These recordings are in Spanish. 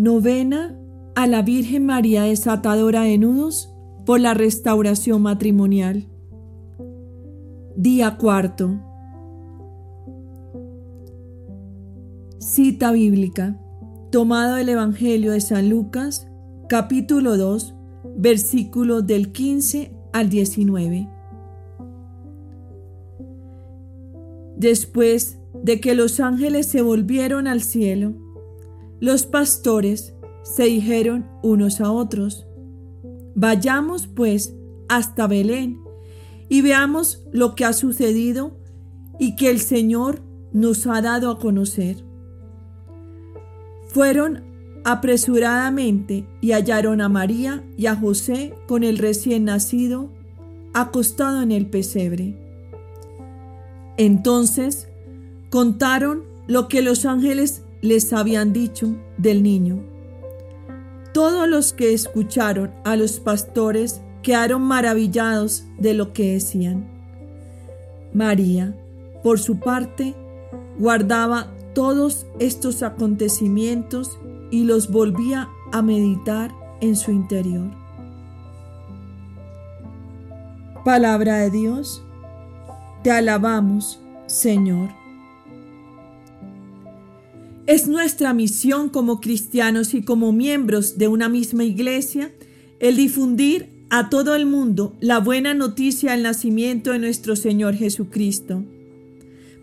Novena a la Virgen María desatadora de nudos por la restauración matrimonial. Día cuarto. Cita bíblica. Tomado del Evangelio de San Lucas, capítulo 2, versículos del 15 al 19. Después de que los ángeles se volvieron al cielo, los pastores se dijeron unos a otros, vayamos pues hasta Belén y veamos lo que ha sucedido y que el Señor nos ha dado a conocer. Fueron apresuradamente y hallaron a María y a José con el recién nacido acostado en el pesebre. Entonces contaron lo que los ángeles les habían dicho del niño. Todos los que escucharon a los pastores quedaron maravillados de lo que decían. María, por su parte, guardaba todos estos acontecimientos y los volvía a meditar en su interior. Palabra de Dios, te alabamos, Señor. Es nuestra misión como cristianos y como miembros de una misma iglesia el difundir a todo el mundo la buena noticia del nacimiento de nuestro Señor Jesucristo.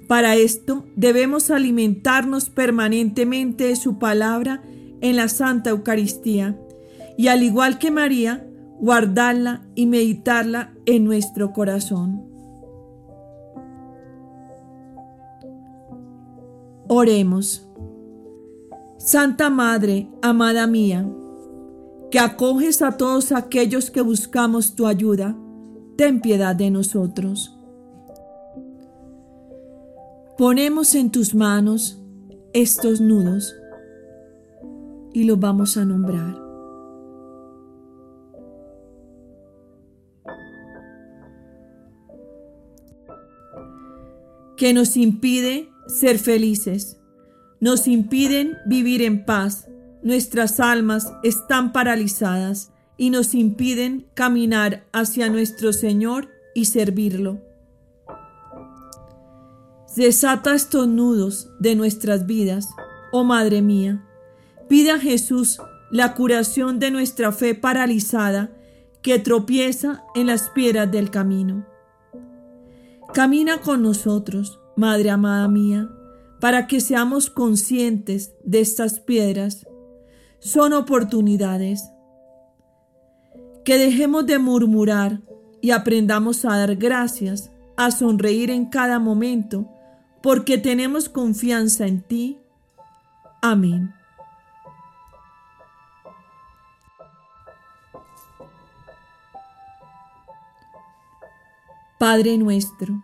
Para esto debemos alimentarnos permanentemente de su palabra en la Santa Eucaristía y al igual que María, guardarla y meditarla en nuestro corazón. Oremos. Santa Madre, amada mía, que acoges a todos aquellos que buscamos tu ayuda, ten piedad de nosotros. Ponemos en tus manos estos nudos y los vamos a nombrar. que nos impide ser felices nos impiden vivir en paz. Nuestras almas están paralizadas y nos impiden caminar hacia nuestro Señor y servirlo. Desata estos nudos de nuestras vidas, oh Madre mía. Pide a Jesús la curación de nuestra fe paralizada que tropieza en las piedras del camino. Camina con nosotros, Madre amada mía para que seamos conscientes de estas piedras. Son oportunidades. Que dejemos de murmurar y aprendamos a dar gracias, a sonreír en cada momento, porque tenemos confianza en ti. Amén. Padre nuestro,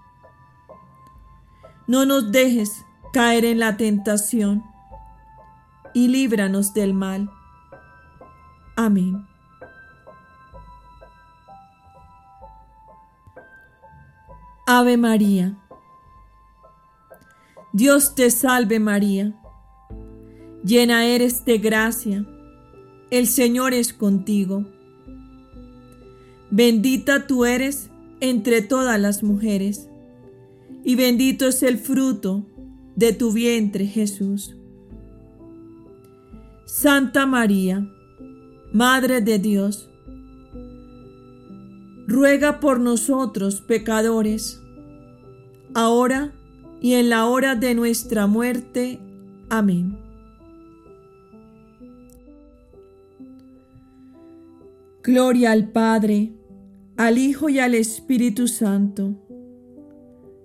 no nos dejes caer en la tentación y líbranos del mal. Amén. Ave María. Dios te salve María. Llena eres de gracia. El Señor es contigo. Bendita tú eres entre todas las mujeres y bendito es el fruto de tu vientre, Jesús. Santa María, Madre de Dios, ruega por nosotros pecadores, ahora y en la hora de nuestra muerte. Amén. Gloria al Padre, al Hijo y al Espíritu Santo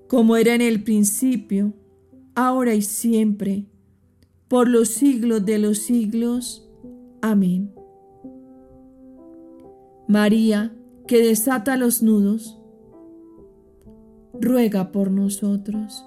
como era en el principio, ahora y siempre, por los siglos de los siglos. Amén. María, que desata los nudos, ruega por nosotros.